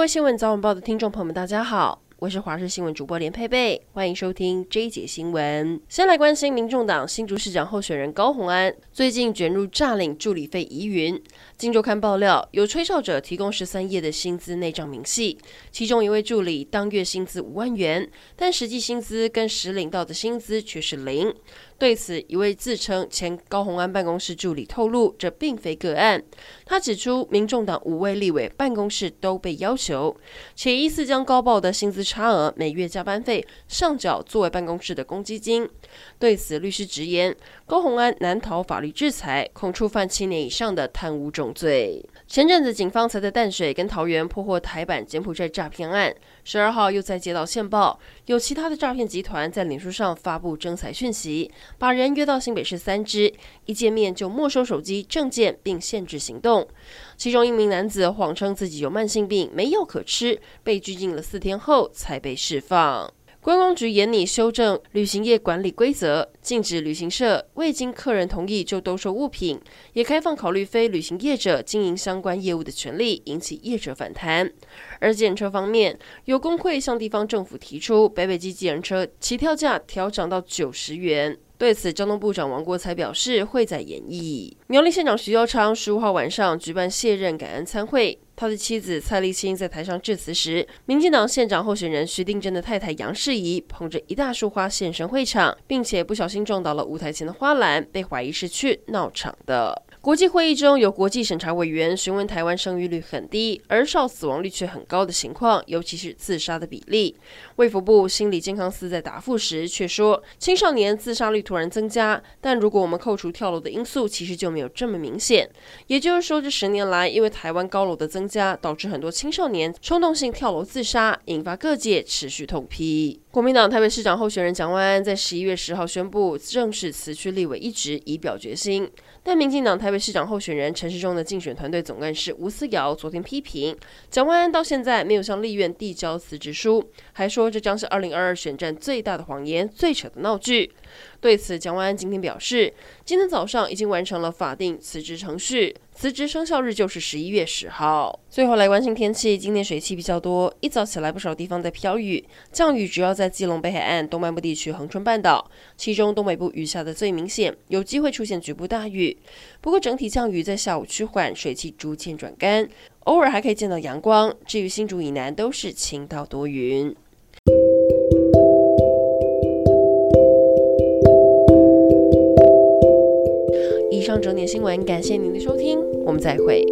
各位新闻早晚报的听众朋友们，大家好。我是华视新闻主播连佩佩，欢迎收听这一节新闻。先来关心民众党新竹市长候选人高虹安最近卷入诈领助理费疑云。金周刊爆料，有吹哨者提供十三页的薪资内账明细，其中一位助理当月薪资五万元，但实际薪资跟实领到的薪资却是零。对此，一位自称前高虹安办公室助理透露，这并非个案。他指出，民众党五位立委办公室都被要求，且疑似将高报的薪资差额每月加班费上缴作为办公室的公积金。对此，律师直言，高虹安难逃法律制裁，恐触犯七年以上的贪污重罪。前阵子，警方才在淡水跟桃园破获台版柬埔寨诈骗案，十二号又再接到线报，有其他的诈骗集团在脸书上发布征财讯息，把人约到新北市三芝，一见面就没收手机、证件，并限制行动。其中一名男子谎称自己有慢性病，没药可吃，被拘禁了四天后才被释放。观光局严拟修正旅行业管理规则，禁止旅行社未经客人同意就兜售物品，也开放考虑非旅行业者经营相关业务的权利，引起业者反弹。而计程车方面，有工会向地方政府提出，北北基计程车起跳价调涨到九十元。对此，交通部长王国材表示会再研议。苗栗县长徐耀昌十五号晚上举办卸任感恩餐会，他的妻子蔡丽青在台上致辞时，民进党县长候选人徐定珍的太太杨世仪捧着一大束花现身会场，并且不小心撞倒了舞台前的花篮，被怀疑是去闹场的。国际会议中有国际审查委员询问台湾生育率很低，而少死亡率却很高的情况，尤其是自杀的比例。卫福部心理健康司在答复时却说，青少年自杀率突然增加，但如果我们扣除跳楼的因素，其实就没有这么明显。也就是说，这十年来，因为台湾高楼的增加，导致很多青少年冲动性跳楼自杀，引发各界持续痛批。国民党台北市长候选人蒋万安在十一月十号宣布正式辞去立委一职，以表决心。但民进党台北市长候选人陈时中的竞选团队总干事吴思瑶昨天批评，蒋万安到现在没有向立院递交辞职书，还说这将是二零二二选战最大的谎言、最扯的闹剧。对此，蒋万安今天表示，今天早上已经完成了法定辞职程序，辞职生效日就是十一月十号。最后来关心天气，今天水汽比较多，一早起来不少地方在飘雨，降雨主要在基隆北海岸、东半部地区、恒春半岛，其中东北部雨下的最明显，有机会出现局部大雨。不过整体降雨在下午趋缓，水汽逐渐转干，偶尔还可以见到阳光。至于新竹以南，都是晴到多云。上整点新闻感谢您的收听我们再会。